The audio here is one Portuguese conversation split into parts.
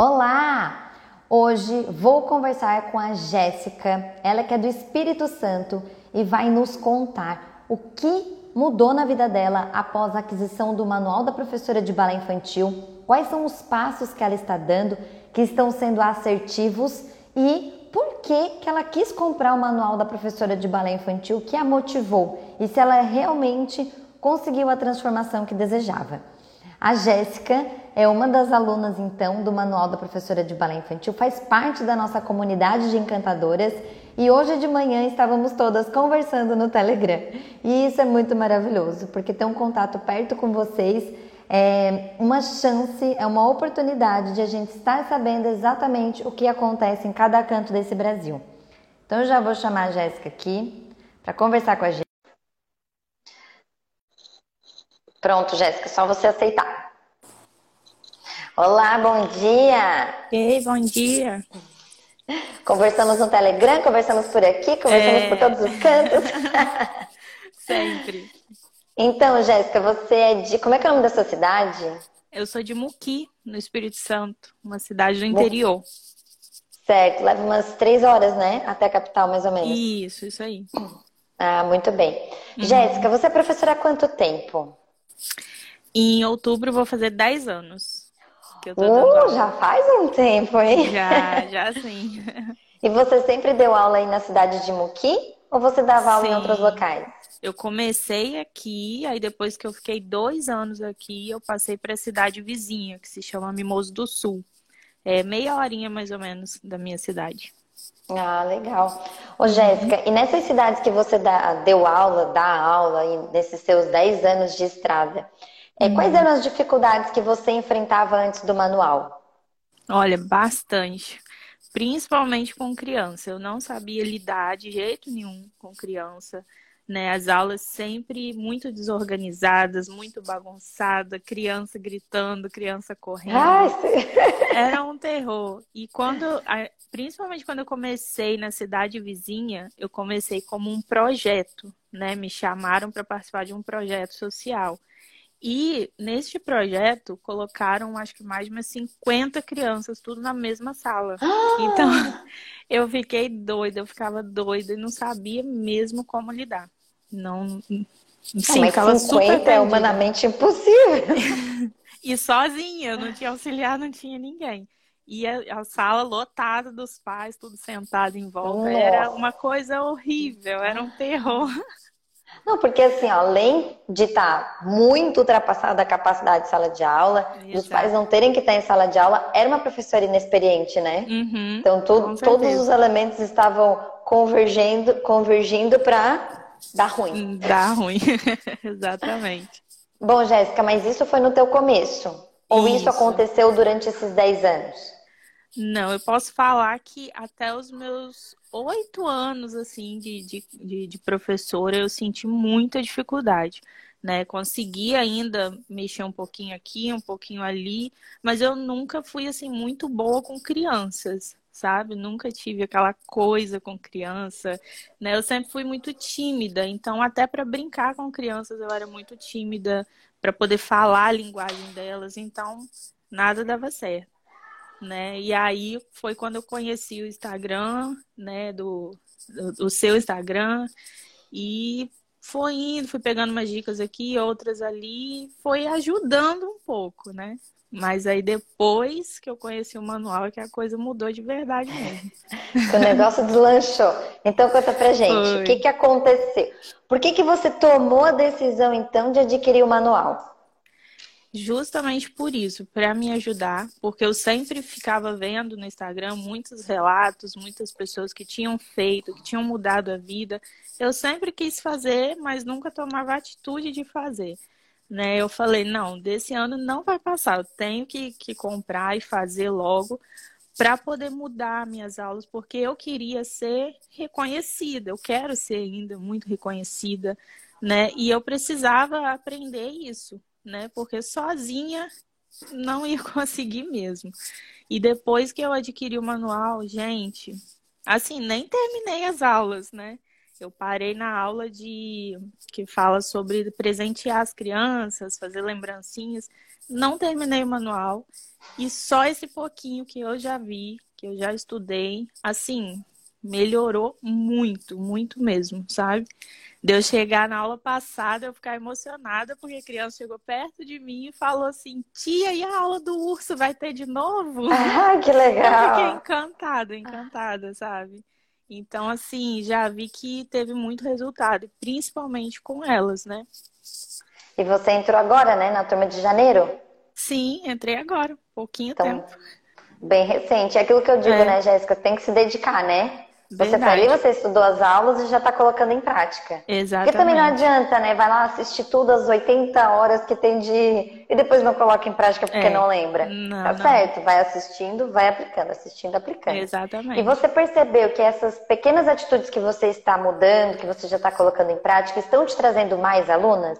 Olá! Hoje vou conversar com a Jéssica, ela que é do Espírito Santo e vai nos contar o que mudou na vida dela após a aquisição do manual da professora de balé infantil, quais são os passos que ela está dando que estão sendo assertivos e por que, que ela quis comprar o manual da professora de balé infantil, que a motivou e se ela realmente conseguiu a transformação que desejava. A Jéssica é uma das alunas, então, do Manual da Professora de Balé Infantil, faz parte da nossa comunidade de encantadoras e hoje de manhã estávamos todas conversando no Telegram. E isso é muito maravilhoso, porque ter um contato perto com vocês é uma chance, é uma oportunidade de a gente estar sabendo exatamente o que acontece em cada canto desse Brasil. Então eu já vou chamar a Jéssica aqui para conversar com a gente. Pronto, Jéssica, só você aceitar. Olá, bom dia! Ei, bom dia! Conversamos no Telegram, conversamos por aqui, conversamos é... por todos os cantos. Sempre. Então, Jéssica, você é de. Como é que é o nome da sua cidade? Eu sou de Muqui, no Espírito Santo, uma cidade do interior. Certo, leva umas três horas, né? Até a capital, mais ou menos. Isso, isso aí. Ah, muito bem. Uhum. Jéssica, você é professora há quanto tempo? Em outubro vou fazer 10 anos. Que eu tô uh, já faz um tempo, hein? Já, já sim. E você sempre deu aula aí na cidade de Muqui? Ou você dava aula sim. em outros locais? Eu comecei aqui, aí depois que eu fiquei dois anos aqui, eu passei para a cidade vizinha, que se chama Mimoso do Sul. É meia horinha mais ou menos da minha cidade. Ah, legal. Ô, Jéssica, e nessas cidades que você dá, deu aula, dá aula, nesses seus 10 anos de estrada, é, uhum. quais eram as dificuldades que você enfrentava antes do manual? Olha, bastante. Principalmente com criança. Eu não sabia lidar de jeito nenhum com criança né? As aulas sempre muito desorganizadas, muito bagunçada, criança gritando, criança correndo. Ai, Era um terror. E quando, principalmente quando eu comecei na cidade vizinha, eu comecei como um projeto, né? Me chamaram para participar de um projeto social. E neste projeto colocaram acho que mais de umas 50 crianças, tudo na mesma sala. Ah! Então eu fiquei doida, eu ficava doida e não sabia mesmo como lidar. Não. Sim, mas ficava 50 é humanamente impossível. e sozinha, não tinha auxiliar, não tinha ninguém. E a, a, sala lotada dos pais, tudo sentado em volta. Nossa. Era uma coisa horrível, era um terror. Não, porque assim, além de estar tá muito ultrapassada a capacidade de sala de aula, Exato. os pais não terem que estar em sala de aula, era uma professora inexperiente, né? Uhum, então, tu, todos os elementos estavam convergindo, convergindo para Dá ruim. Dá ruim, exatamente. Bom, Jéssica, mas isso foi no teu começo? Ou isso, isso aconteceu durante esses 10 anos? Não, eu posso falar que até os meus oito anos, assim, de, de, de, professora, eu senti muita dificuldade, né? Consegui ainda mexer um pouquinho aqui, um pouquinho ali, mas eu nunca fui, assim, muito boa com crianças, sabe? Nunca tive aquela coisa com criança, né? Eu sempre fui muito tímida, então até para brincar com crianças eu era muito tímida, para poder falar a linguagem delas, então nada dava certo, né? E aí foi quando eu conheci o Instagram, né, do, do, do seu Instagram e foi indo, fui pegando umas dicas aqui, outras ali, foi ajudando um pouco, né? Mas aí depois que eu conheci o manual é que a coisa mudou de verdade mesmo. o negócio deslanchou. Então conta pra gente, o que, que aconteceu? Por que, que você tomou a decisão então de adquirir o manual? Justamente por isso, para me ajudar, porque eu sempre ficava vendo no Instagram muitos relatos, muitas pessoas que tinham feito, que tinham mudado a vida. Eu sempre quis fazer, mas nunca tomava atitude de fazer né? Eu falei, não, desse ano não vai passar, eu tenho que, que comprar e fazer logo para poder mudar minhas aulas, porque eu queria ser reconhecida, eu quero ser ainda muito reconhecida, né? E eu precisava aprender isso, né? Porque sozinha não ia conseguir mesmo. E depois que eu adquiri o manual, gente, assim, nem terminei as aulas, né? Eu parei na aula de que fala sobre presentear as crianças, fazer lembrancinhas. não terminei o manual. E só esse pouquinho que eu já vi, que eu já estudei, assim, melhorou muito, muito mesmo, sabe? De eu chegar na aula passada, eu ficar emocionada, porque a criança chegou perto de mim e falou assim: Tia, e a aula do urso vai ter de novo? Ah, que legal! Eu fiquei encantada, encantada, sabe? Então, assim, já vi que teve muito resultado, principalmente com elas, né? E você entrou agora, né, na turma de janeiro? Sim, entrei agora, pouquinho então, tempo. Bem recente. É aquilo que eu digo, é. né, Jéssica? Tem que se dedicar, né? Você foi ali, você estudou as aulas e já está colocando em prática. Exatamente. Porque também não adianta, né? Vai lá assistir tudo as 80 horas que tem de. E depois não coloca em prática porque é. não lembra. Não, tá não. certo, vai assistindo, vai aplicando, assistindo, aplicando. Exatamente. E você percebeu que essas pequenas atitudes que você está mudando, que você já está colocando em prática, estão te trazendo mais alunas?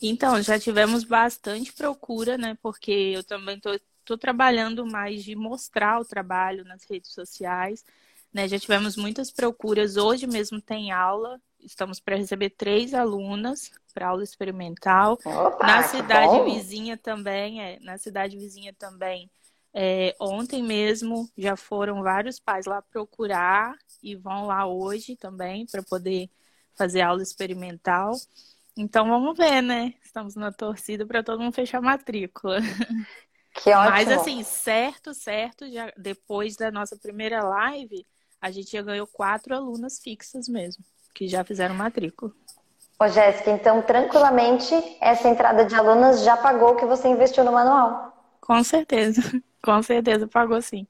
Então, já tivemos bastante procura, né? Porque eu também estou trabalhando mais de mostrar o trabalho nas redes sociais. Né? Já tivemos muitas procuras. Hoje mesmo tem aula. Estamos para receber três alunas para aula experimental. Opa, na cidade vizinha também, é, na cidade vizinha também. É, ontem mesmo já foram vários pais lá procurar e vão lá hoje também para poder fazer aula experimental. Então vamos ver, né? Estamos na torcida para todo mundo fechar a matrícula. Que ótimo. Mas assim, certo, certo, já depois da nossa primeira live, a gente já ganhou quatro alunas fixas mesmo, que já fizeram matrícula. Ô, Jéssica, então tranquilamente essa entrada de alunas já pagou o que você investiu no manual? Com certeza, com certeza pagou sim.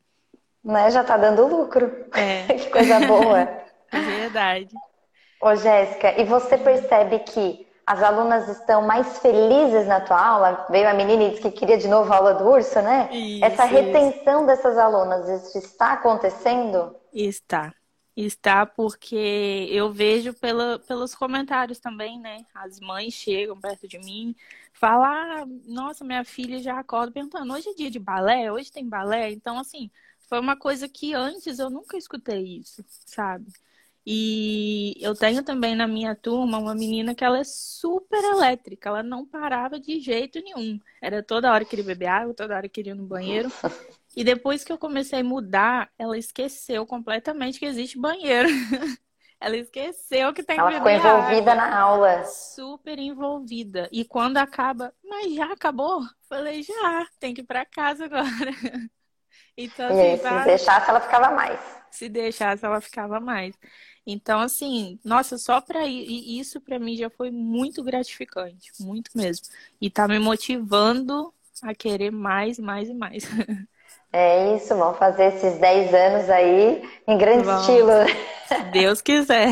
Né? Já tá dando lucro. É. que coisa boa. Verdade. Ô, Jéssica, e você percebe que as alunas estão mais felizes na tua aula? Veio a menina e disse que queria de novo a aula do urso, né? Isso, Essa retenção isso. dessas alunas, isso está acontecendo? Está. Está porque eu vejo pela, pelos comentários também, né? As mães chegam perto de mim, falam, ah, nossa, minha filha já acorda perguntando, hoje é dia de balé? Hoje tem balé? Então, assim, foi uma coisa que antes eu nunca escutei isso, sabe? E eu tenho também na minha turma uma menina que ela é super elétrica, ela não parava de jeito nenhum. Era toda hora que queria beber água, toda hora que queria ir no banheiro. E depois que eu comecei a mudar, ela esqueceu completamente que existe banheiro. ela esqueceu que tem ela que Ela ficou envolvida água. na aula. Super envolvida. E quando acaba, mas já acabou? Falei, já, tem que ir para casa agora. Então, assim, e tá... se deixasse, ela ficava mais. Se deixasse, ela ficava mais. Então, assim, nossa, só para isso para mim já foi muito gratificante, muito mesmo. E tá me motivando a querer mais, mais e mais. É isso, vamos fazer esses 10 anos aí em grande vamos, estilo. Se Deus quiser.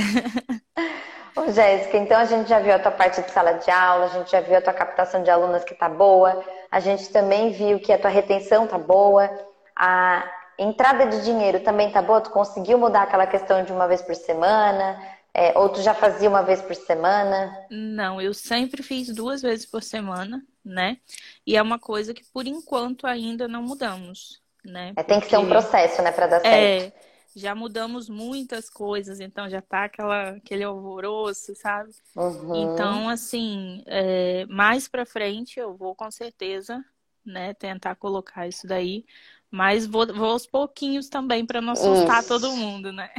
Ô, Jéssica, então a gente já viu a tua parte de sala de aula, a gente já viu a tua captação de alunas que tá boa, a gente também viu que a tua retenção tá boa, a entrada de dinheiro também tá boa? Tu conseguiu mudar aquela questão de uma vez por semana? É, ou tu já fazia uma vez por semana? Não, eu sempre fiz duas vezes por semana, né? E é uma coisa que por enquanto ainda não mudamos, né? É, tem que ser um processo, né, para dar é, certo. É, já mudamos muitas coisas, então já tá aquela, aquele alvoroço, sabe? Uhum. Então, assim, é, mais para frente eu vou com certeza, né, tentar colocar isso daí, mas vou, vou aos pouquinhos também para não assustar Isso. todo mundo, né?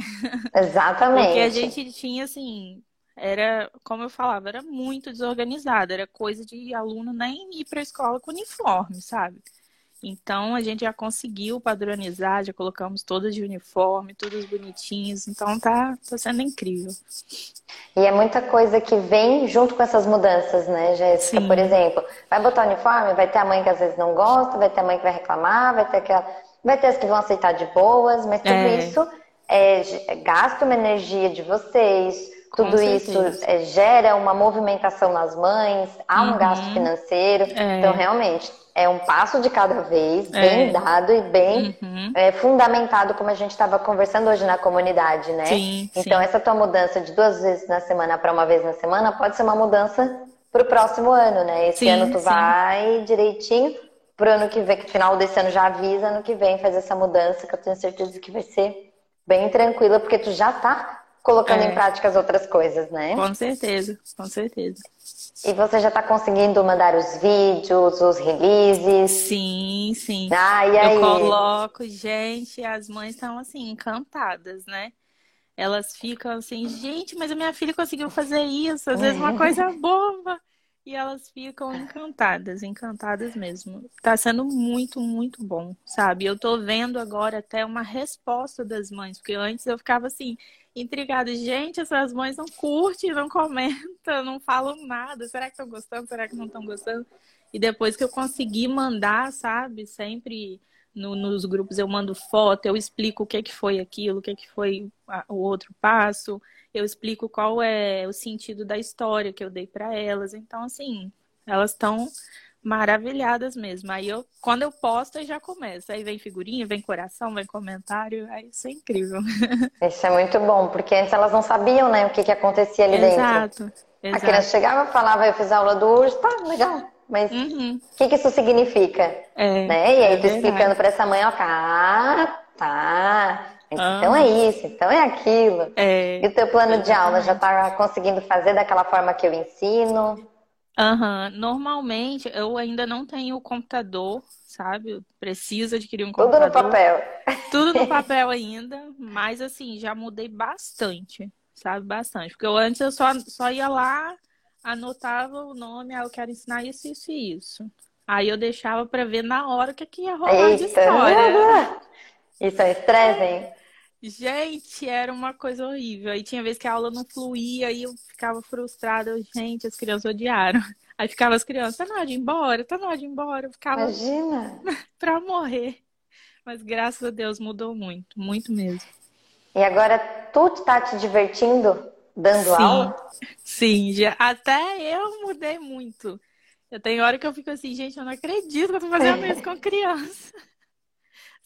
Exatamente. Porque a gente tinha assim, era, como eu falava, era muito desorganizado, era coisa de aluno nem ir para a escola com uniforme, sabe? Então a gente já conseguiu padronizar, já colocamos todas de uniforme, todas bonitinhas, então tá, tá sendo incrível. E é muita coisa que vem junto com essas mudanças, né, Jéssica? Por exemplo, vai botar uniforme, vai ter a mãe que às vezes não gosta, vai ter a mãe que vai reclamar, vai ter aquela. Vai ter as que vão aceitar de boas, mas tudo é. isso é, gasta uma energia de vocês, tudo isso é, gera uma movimentação nas mães, há um uhum. gasto financeiro. É. Então, realmente, é um passo de cada vez, bem é. dado e bem uhum. é, fundamentado, como a gente estava conversando hoje na comunidade, né? Sim, então, sim. essa tua mudança de duas vezes na semana para uma vez na semana pode ser uma mudança para o próximo ano, né? Esse sim, ano tu vai direitinho, pro ano que vem, que final desse ano já avisa, ano que vem faz essa mudança, que eu tenho certeza que vai ser bem tranquila, porque tu já tá colocando é. em prática as outras coisas, né? Com certeza, com certeza. E você já está conseguindo mandar os vídeos, os releases? Sim, sim. Ah, e aí? Eu coloco, gente, as mães estão assim, encantadas, né? Elas ficam assim, gente, mas a minha filha conseguiu fazer isso, às vezes uma coisa boba. E elas ficam encantadas, encantadas mesmo. Tá sendo muito, muito bom, sabe? Eu tô vendo agora até uma resposta das mães, porque antes eu ficava assim, intrigada. Gente, essas mães não curtem, não comentam, não falam nada. Será que estão gostando? Será que não estão gostando? E depois que eu consegui mandar, sabe? Sempre no, nos grupos eu mando foto, eu explico o que, que foi aquilo, o que, que foi o outro passo eu explico qual é o sentido da história que eu dei para elas. Então, assim, elas estão maravilhadas mesmo. Aí eu, quando eu posto, aí já começa. Aí vem figurinha, vem coração, vem comentário. Aí isso é incrível. Isso é muito bom, porque antes elas não sabiam, né, o que, que acontecia ali exato, dentro. Exato. A criança chegava, falava, eu fiz aula do urso, tá, legal. Mas o uhum. que, que isso significa? É, né? E aí, é tu explicando para essa mãe, ó, ah, tá. Então é isso, então é aquilo. É, e o teu plano de aula já está conseguindo fazer daquela forma que eu ensino? Uhum. Normalmente eu ainda não tenho o computador, sabe? Eu preciso adquirir um Tudo computador. Tudo no papel. Tudo no papel ainda, mas assim, já mudei bastante, sabe? Bastante. Porque eu, antes eu só, só ia lá, anotava o nome, ah, eu quero ensinar isso, isso e isso. Aí eu deixava para ver na hora o que, que ia rolar Eita. de história. Isso é estresse, hein? Gente, era uma coisa horrível. Aí tinha vezes que a aula não fluía e eu ficava frustrada. Eu, gente, as crianças odiaram. Aí ficava as crianças, tá na hora de ir embora, tá na hora de ir embora. Eu ficava Imagina! pra morrer. Mas graças a Deus mudou muito, muito mesmo. E agora tu tá te divertindo dando sim, aula? Sim, já, até eu mudei muito. Eu tenho hora que eu fico assim, gente, eu não acredito que eu tô fazendo isso com criança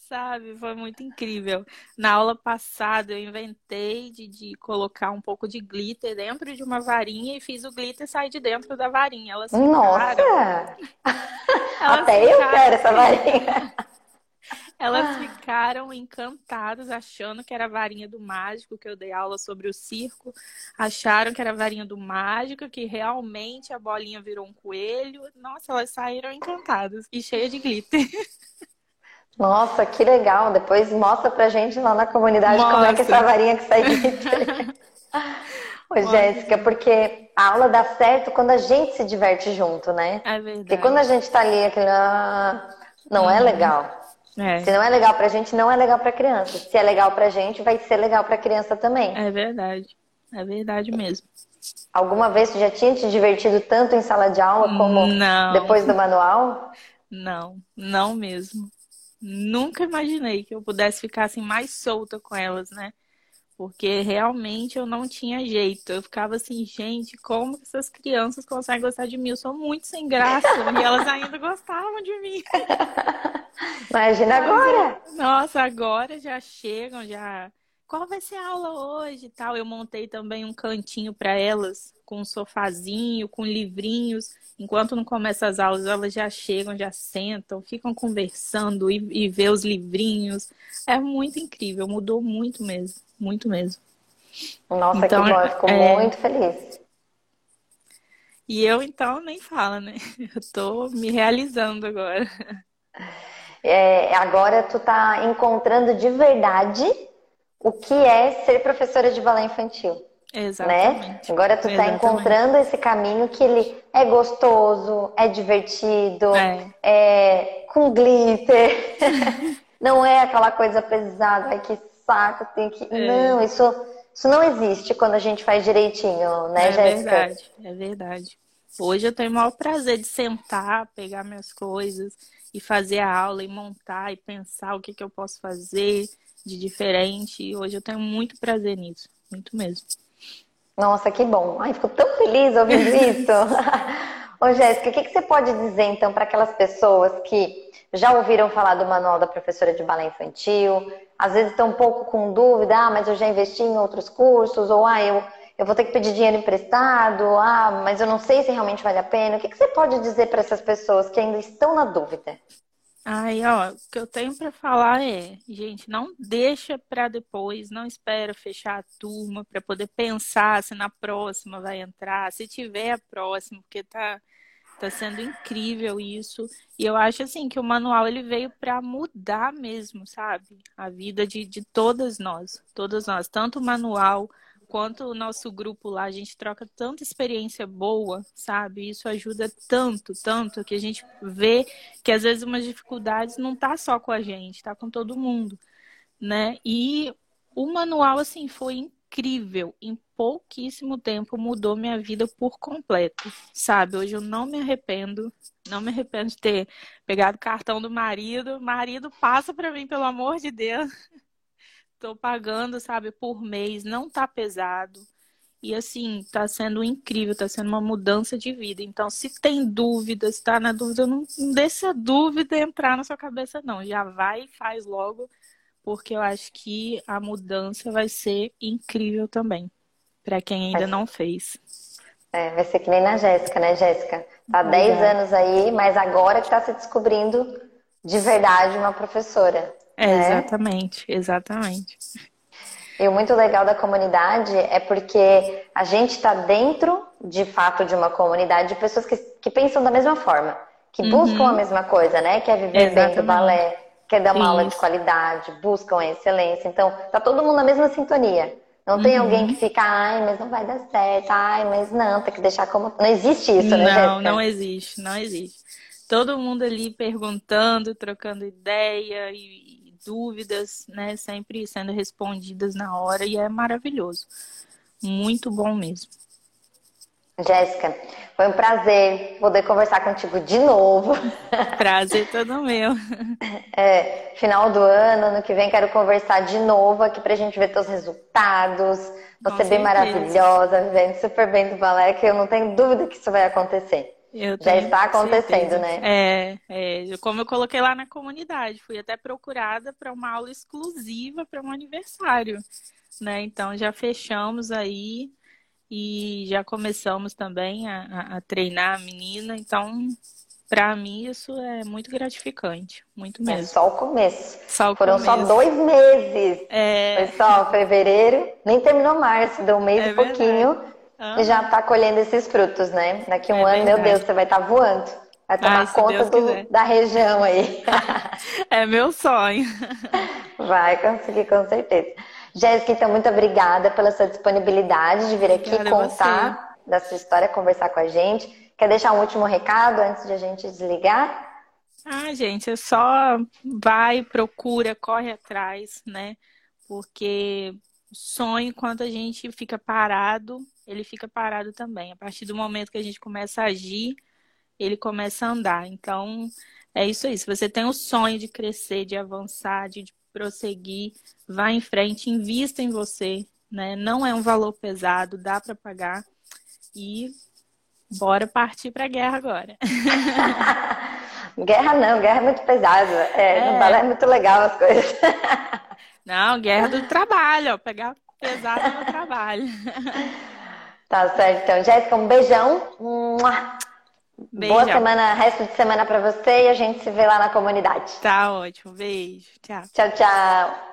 sabe? Foi muito incrível. Na aula passada, eu inventei de, de colocar um pouco de glitter dentro de uma varinha e fiz o glitter sair de dentro da varinha. Elas ficaram... Nossa! Elas Até ficaram... eu quero essa varinha. Elas ficaram encantadas, achando que era a varinha do mágico, que eu dei aula sobre o circo. Acharam que era a varinha do mágico, que realmente a bolinha virou um coelho. Nossa, elas saíram encantadas e cheias de glitter. Nossa, que legal. Depois mostra pra gente lá na comunidade mostra. como é que essa varinha que sai Ô, Jéssica, porque a aula dá certo quando a gente se diverte junto, né? É verdade. Porque quando a gente tá ali, aquele, ah, não uhum. é legal. É. Se não é legal pra gente, não é legal pra criança. Se é legal pra gente, vai ser legal pra criança também. É verdade. É verdade mesmo. Alguma vez tu já tinha te divertido tanto em sala de aula como não. depois do manual? Não, não mesmo. Nunca imaginei que eu pudesse ficar assim mais solta com elas, né? Porque realmente eu não tinha jeito. Eu ficava assim, gente, como essas crianças conseguem gostar de mim? Eu sou muito sem graça e elas ainda gostavam de mim. Imagina agora! Nossa, agora já chegam, já. Qual vai ser a aula hoje e tal? Eu montei também um cantinho para elas, com um sofazinho, com livrinhos. Enquanto não começa as aulas, elas já chegam, já sentam, ficam conversando e, e vê os livrinhos. É muito incrível, mudou muito mesmo, muito mesmo. Nossa, então, que bom, eu fico é... muito feliz. E eu, então, nem falo, né? Eu tô me realizando agora. É, agora tu tá encontrando de verdade o que é ser professora de balé infantil. Exatamente. Né? Agora tu está encontrando esse caminho que ele é gostoso, é divertido, é, é com glitter. não é aquela coisa pesada, ai que saco, tem que. É. Não, isso, isso não existe quando a gente faz direitinho, né, é Jéssica? É verdade, é verdade. Hoje eu tenho o maior prazer de sentar, pegar minhas coisas e fazer a aula e montar e pensar o que, que eu posso fazer de diferente. Hoje eu tenho muito prazer nisso, muito mesmo. Nossa, que bom. Ai, fico tão feliz ouvindo isso. Ô, Jéssica, o que, que você pode dizer então para aquelas pessoas que já ouviram falar do manual da professora de balé infantil, às vezes estão um pouco com dúvida, ah, mas eu já investi em outros cursos, ou ah, eu, eu vou ter que pedir dinheiro emprestado, ah, mas eu não sei se realmente vale a pena. O que, que você pode dizer para essas pessoas que ainda estão na dúvida? Aí, ó, o que eu tenho para falar é, gente, não deixa para depois, não espera fechar a turma para poder pensar se na próxima vai entrar, se tiver a próxima, porque tá tá sendo incrível isso. E eu acho assim que o manual ele veio para mudar mesmo, sabe? A vida de, de todas nós, todas nós, tanto o manual quanto o nosso grupo lá, a gente troca tanta experiência boa, sabe? Isso ajuda tanto, tanto, que a gente vê que às vezes umas dificuldades não tá só com a gente, tá com todo mundo, né? E o manual, assim, foi incrível. Em pouquíssimo tempo mudou minha vida por completo, sabe? Hoje eu não me arrependo, não me arrependo de ter pegado o cartão do marido. Marido, passa para mim, pelo amor de Deus. Tô pagando, sabe, por mês, não tá pesado. E assim, tá sendo incrível, tá sendo uma mudança de vida. Então, se tem dúvidas, tá na dúvida, não, não deixa a dúvida entrar na sua cabeça, não. Já vai e faz logo, porque eu acho que a mudança vai ser incrível também, para quem ainda não fez. É, vai ser que nem na Jéssica, né, Jéssica? Tá 10 é. anos aí, mas agora que tá se descobrindo de verdade uma professora. É, né? Exatamente, exatamente. E o muito legal da comunidade é porque a gente está dentro, de fato, de uma comunidade de pessoas que, que pensam da mesma forma, que uhum. buscam a mesma coisa, né? Quer viver Exatamente. bem do balé, quer dar uma Isso. aula de qualidade, buscam a excelência. Então, tá todo mundo na mesma sintonia. Não tem uhum. alguém que fica, ai, mas não vai dar certo, ai, mas não, tem que deixar como. Não existe isso, né, Não, Jéssica? não existe, não existe. Todo mundo ali perguntando, trocando ideia e, dúvidas, né, sempre sendo respondidas na hora e é maravilhoso. Muito bom mesmo. Jéssica, foi um prazer poder conversar contigo de novo. Prazer todo meu. É, final do ano, ano que vem quero conversar de novo aqui pra gente ver teus resultados. Você bem maravilhosa, vivendo super bem do balé, que eu não tenho dúvida que isso vai acontecer. Já está acontecendo, certeza. né? É, é, como eu coloquei lá na comunidade, fui até procurada para uma aula exclusiva para um aniversário, né? Então já fechamos aí e já começamos também a, a, treinar a menina. Então, para mim isso é muito gratificante, muito é mesmo. É só o começo. Só o Foram começo. só dois meses. É... Foi só fevereiro, nem terminou março, deu um mês é e pouquinho. Uhum. E já está colhendo esses frutos, né? Daqui um é ano, verdade. meu Deus, você vai estar tá voando. Vai tomar Ai, conta do, da região aí. é meu sonho. Vai conseguir, com certeza. Jéssica, então, muito obrigada pela sua disponibilidade de vir aqui Obrigada contar da sua história, conversar com a gente. Quer deixar um último recado antes de a gente desligar? Ah, gente, é só vai, procura, corre atrás, né? Porque sonho, enquanto a gente fica parado, ele fica parado também. A partir do momento que a gente começa a agir, ele começa a andar. Então, é isso aí. Se você tem o sonho de crescer, de avançar, de prosseguir, vá em frente, invista em você, né? Não é um valor pesado, dá para pagar. E bora partir para a guerra agora. guerra não, guerra é muito pesado. É, é. No balé é muito legal as coisas. Não, guerra do trabalho, ó, pegar pesado no trabalho. Tá certo, então. Jéssica, um beijão. beijão. Boa semana, resto de semana para você e a gente se vê lá na comunidade. Tá ótimo. Beijo. Tchau. Tchau, tchau.